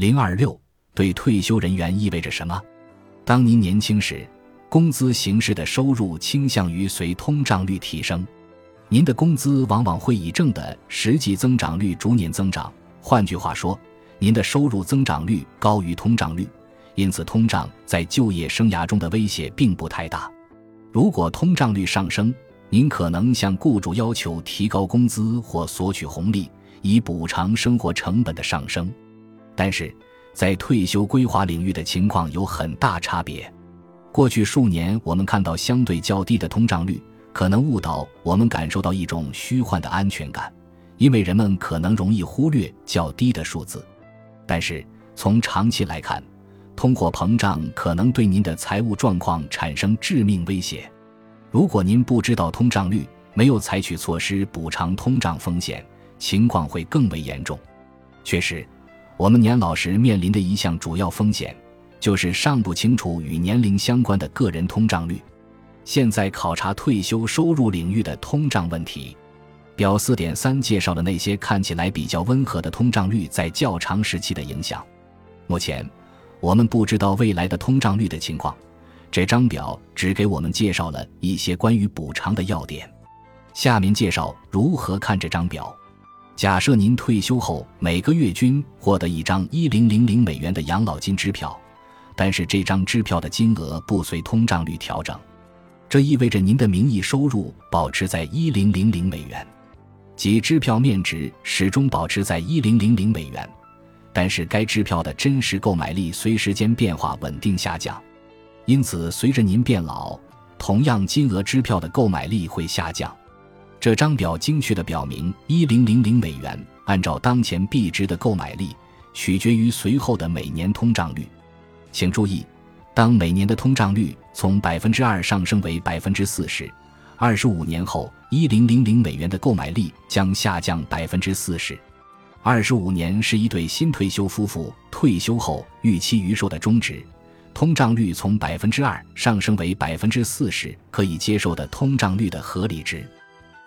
零二六对退休人员意味着什么？当您年轻时，工资形式的收入倾向于随通胀率提升，您的工资往往会以正的实际增长率逐年增长。换句话说，您的收入增长率高于通胀率，因此通胀在就业生涯中的威胁并不太大。如果通胀率上升，您可能向雇主要求提高工资或索取红利，以补偿生活成本的上升。但是，在退休规划领域的情况有很大差别。过去数年，我们看到相对较低的通胀率，可能误导我们感受到一种虚幻的安全感，因为人们可能容易忽略较低的数字。但是，从长期来看，通货膨胀可能对您的财务状况产生致命威胁。如果您不知道通胀率，没有采取措施补偿通胀风险，情况会更为严重。确实。我们年老时面临的一项主要风险，就是尚不清楚与年龄相关的个人通胀率。现在考察退休收入领域的通胀问题，表四点三介绍了那些看起来比较温和的通胀率在较长时期的影响。目前，我们不知道未来的通胀率的情况。这张表只给我们介绍了一些关于补偿的要点。下面介绍如何看这张表。假设您退休后每个月均获得一张一零零零美元的养老金支票，但是这张支票的金额不随通胀率调整，这意味着您的名义收入保持在一零零零美元，即支票面值始终保持在一零零零美元，但是该支票的真实购买力随时间变化稳定下降。因此，随着您变老，同样金额支票的购买力会下降。这张表精确地表明，一零零零美元按照当前币值的购买力取决于随后的每年通胀率。请注意，当每年的通胀率从百分之二上升为百分之四时，二十五年后一零零零美元的购买力将下降百分之四十。二十五年是一对新退休夫妇退休后预期余寿的中值。通胀率从百分之二上升为百分之四十，可以接受的通胀率的合理值。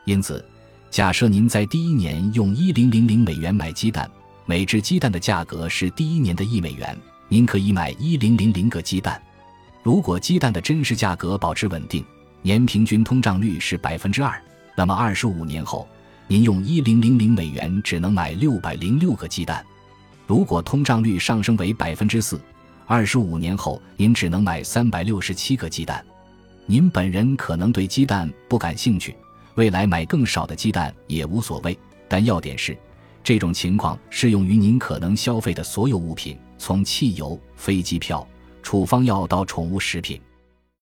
因此，假设您在第一年用一零零零美元买鸡蛋，每只鸡蛋的价格是第一年的一美元，您可以买一零零零个鸡蛋。如果鸡蛋的真实价格保持稳定，年平均通胀率是百分之二，那么二十五年后，您用一零零零美元只能买六百零六个鸡蛋。如果通胀率上升为百分之四，二十五年后您只能买三百六十七个鸡蛋。您本人可能对鸡蛋不感兴趣。未来买更少的鸡蛋也无所谓，但要点是，这种情况适用于您可能消费的所有物品，从汽油、飞机票、处方药到宠物食品。